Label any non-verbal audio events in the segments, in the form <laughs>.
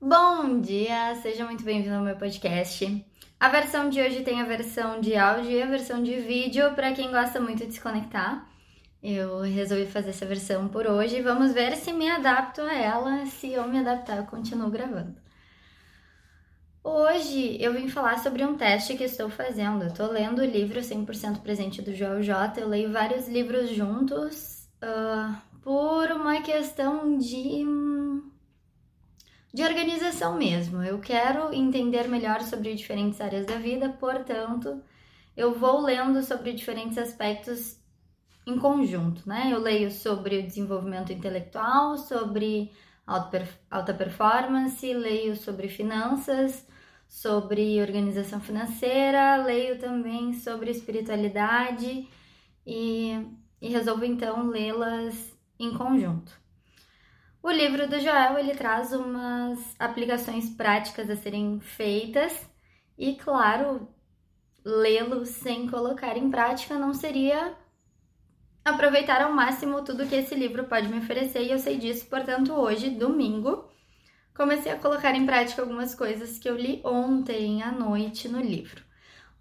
Bom dia, seja muito bem-vindo ao meu podcast. A versão de hoje tem a versão de áudio e a versão de vídeo para quem gosta muito de se conectar. Eu resolvi fazer essa versão por hoje. Vamos ver se me adapto a ela. Se eu me adaptar, eu continuo gravando. Hoje eu vim falar sobre um teste que estou fazendo. Eu estou lendo o livro 100% Presente do Joel J. Eu leio vários livros juntos uh, por uma questão de de organização mesmo. Eu quero entender melhor sobre diferentes áreas da vida, portanto, eu vou lendo sobre diferentes aspectos em conjunto, né? Eu leio sobre o desenvolvimento intelectual, sobre alta performance, leio sobre finanças, sobre organização financeira, leio também sobre espiritualidade e, e resolvo então lê-las em conjunto. O livro do Joel ele traz umas aplicações práticas a serem feitas e, claro, lê-lo sem colocar em prática não seria aproveitar ao máximo tudo que esse livro pode me oferecer e eu sei disso, portanto, hoje, domingo, comecei a colocar em prática algumas coisas que eu li ontem à noite no livro.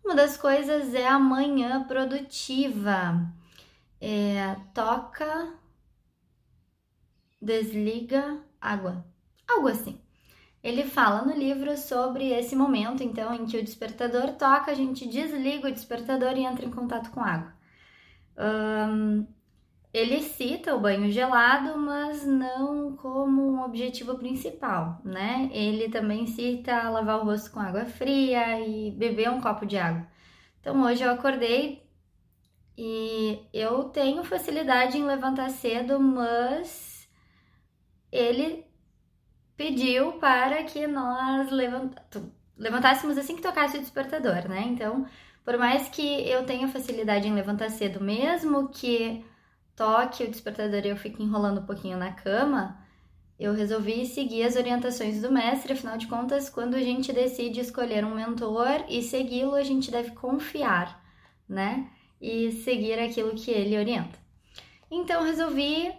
Uma das coisas é a manhã produtiva. É, toca desliga água, algo assim. Ele fala no livro sobre esse momento, então, em que o despertador toca, a gente desliga o despertador e entra em contato com água. Ele cita o banho gelado, mas não como um objetivo principal, né? Ele também cita lavar o rosto com água fria e beber um copo de água. Então hoje eu acordei e eu tenho facilidade em levantar cedo, mas ele pediu para que nós levantássemos assim que tocasse o despertador, né? Então, por mais que eu tenha facilidade em levantar cedo, mesmo que toque o despertador e eu fique enrolando um pouquinho na cama, eu resolvi seguir as orientações do mestre, afinal de contas, quando a gente decide escolher um mentor e segui-lo, a gente deve confiar, né? E seguir aquilo que ele orienta. Então, resolvi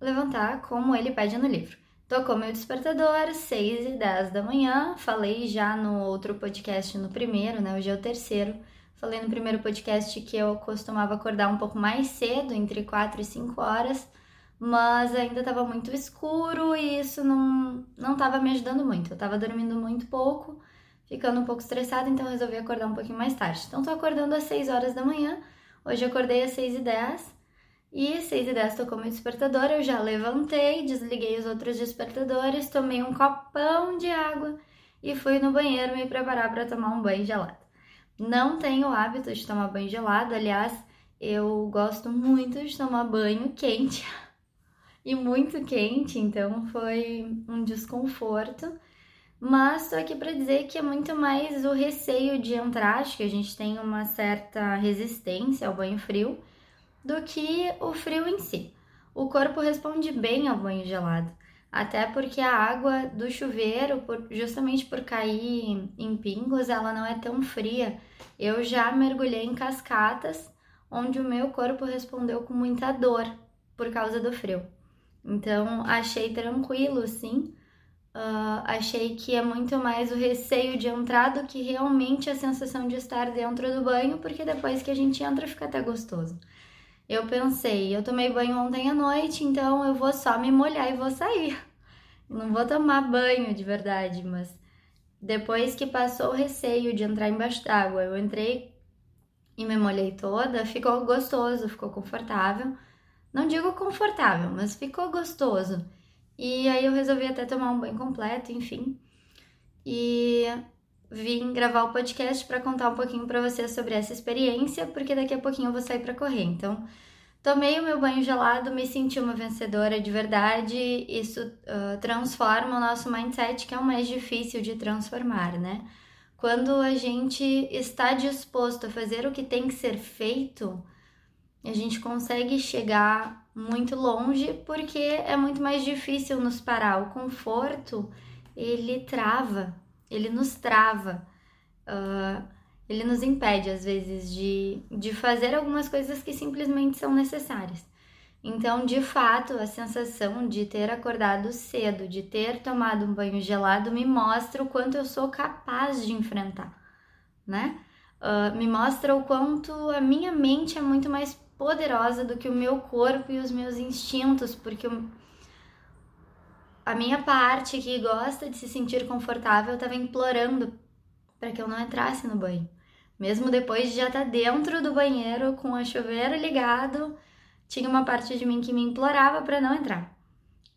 levantar como ele pede no livro. Tocou meu despertador, 6 e 10 da manhã. Falei já no outro podcast, no primeiro, né? Hoje é o terceiro. Falei no primeiro podcast que eu costumava acordar um pouco mais cedo, entre 4 e 5 horas, mas ainda estava muito escuro e isso não não estava me ajudando muito. Eu estava dormindo muito pouco, ficando um pouco estressada, então resolvi acordar um pouquinho mais tarde. Então tô acordando às 6 horas da manhã. Hoje acordei às 6 e 10 e 6 e 10 tocou meu despertador, eu já levantei, desliguei os outros despertadores, tomei um copão de água e fui no banheiro me preparar para tomar um banho gelado. Não tenho hábito de tomar banho gelado, aliás, eu gosto muito de tomar banho quente <laughs> e muito quente, então foi um desconforto. Mas estou aqui para dizer que é muito mais o receio de entrar, acho que a gente tem uma certa resistência ao banho frio do que o frio em si. O corpo responde bem ao banho gelado, até porque a água do chuveiro, por, justamente por cair em pingos, ela não é tão fria. Eu já mergulhei em cascatas onde o meu corpo respondeu com muita dor por causa do frio. Então achei tranquilo, sim. Uh, achei que é muito mais o receio de entrar do que realmente a sensação de estar dentro do banho, porque depois que a gente entra fica até gostoso eu pensei, eu tomei banho ontem à noite, então eu vou só me molhar e vou sair. <laughs> Não vou tomar banho de verdade, mas depois que passou o receio de entrar embaixo d'água, eu entrei e me molhei toda, ficou gostoso, ficou confortável. Não digo confortável, mas ficou gostoso. E aí eu resolvi até tomar um banho completo, enfim. E vim gravar o podcast para contar um pouquinho para vocês sobre essa experiência, porque daqui a pouquinho eu vou sair para correr. Então, tomei o meu banho gelado, me senti uma vencedora de verdade. Isso uh, transforma o nosso mindset, que é o mais difícil de transformar, né? Quando a gente está disposto a fazer o que tem que ser feito, a gente consegue chegar muito longe, porque é muito mais difícil nos parar. O conforto, ele trava, ele nos trava, uh, ele nos impede às vezes de, de fazer algumas coisas que simplesmente são necessárias. Então, de fato, a sensação de ter acordado cedo, de ter tomado um banho gelado, me mostra o quanto eu sou capaz de enfrentar, né? Uh, me mostra o quanto a minha mente é muito mais poderosa do que o meu corpo e os meus instintos, porque a minha parte que gosta de se sentir confortável estava implorando para que eu não entrasse no banho. Mesmo depois de já estar dentro do banheiro com a chuveira ligado, tinha uma parte de mim que me implorava para não entrar.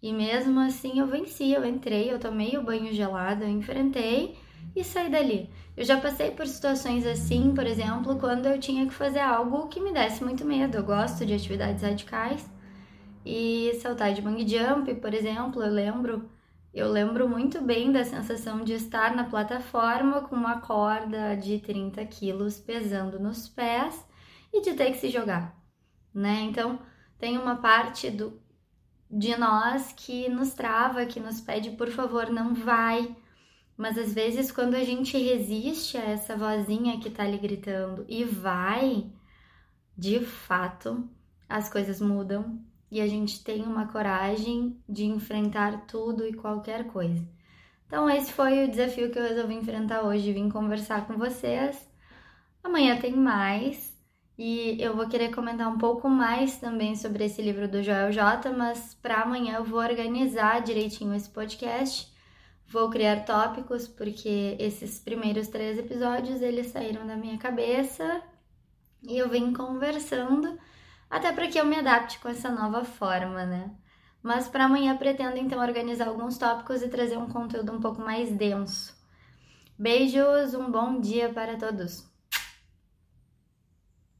E mesmo assim eu venci, eu entrei, eu tomei o banho gelado, eu enfrentei e saí dali. Eu já passei por situações assim, por exemplo, quando eu tinha que fazer algo que me desse muito medo. Eu gosto de atividades radicais e saltar de bungee jump, por exemplo, eu lembro eu lembro muito bem da sensação de estar na plataforma com uma corda de 30 quilos pesando nos pés e de ter que se jogar, né? Então, tem uma parte do, de nós que nos trava, que nos pede, por favor, não vai. Mas às vezes, quando a gente resiste a essa vozinha que tá ali gritando e vai, de fato, as coisas mudam e a gente tem uma coragem de enfrentar tudo e qualquer coisa. Então, esse foi o desafio que eu resolvi enfrentar hoje, vim conversar com vocês. Amanhã tem mais e eu vou querer comentar um pouco mais também sobre esse livro do Joel J, mas para amanhã eu vou organizar direitinho esse podcast. Vou criar tópicos porque esses primeiros três episódios eles saíram da minha cabeça e eu vim conversando até para que eu me adapte com essa nova forma, né? Mas para amanhã pretendo então organizar alguns tópicos e trazer um conteúdo um pouco mais denso. Beijos, um bom dia para todos!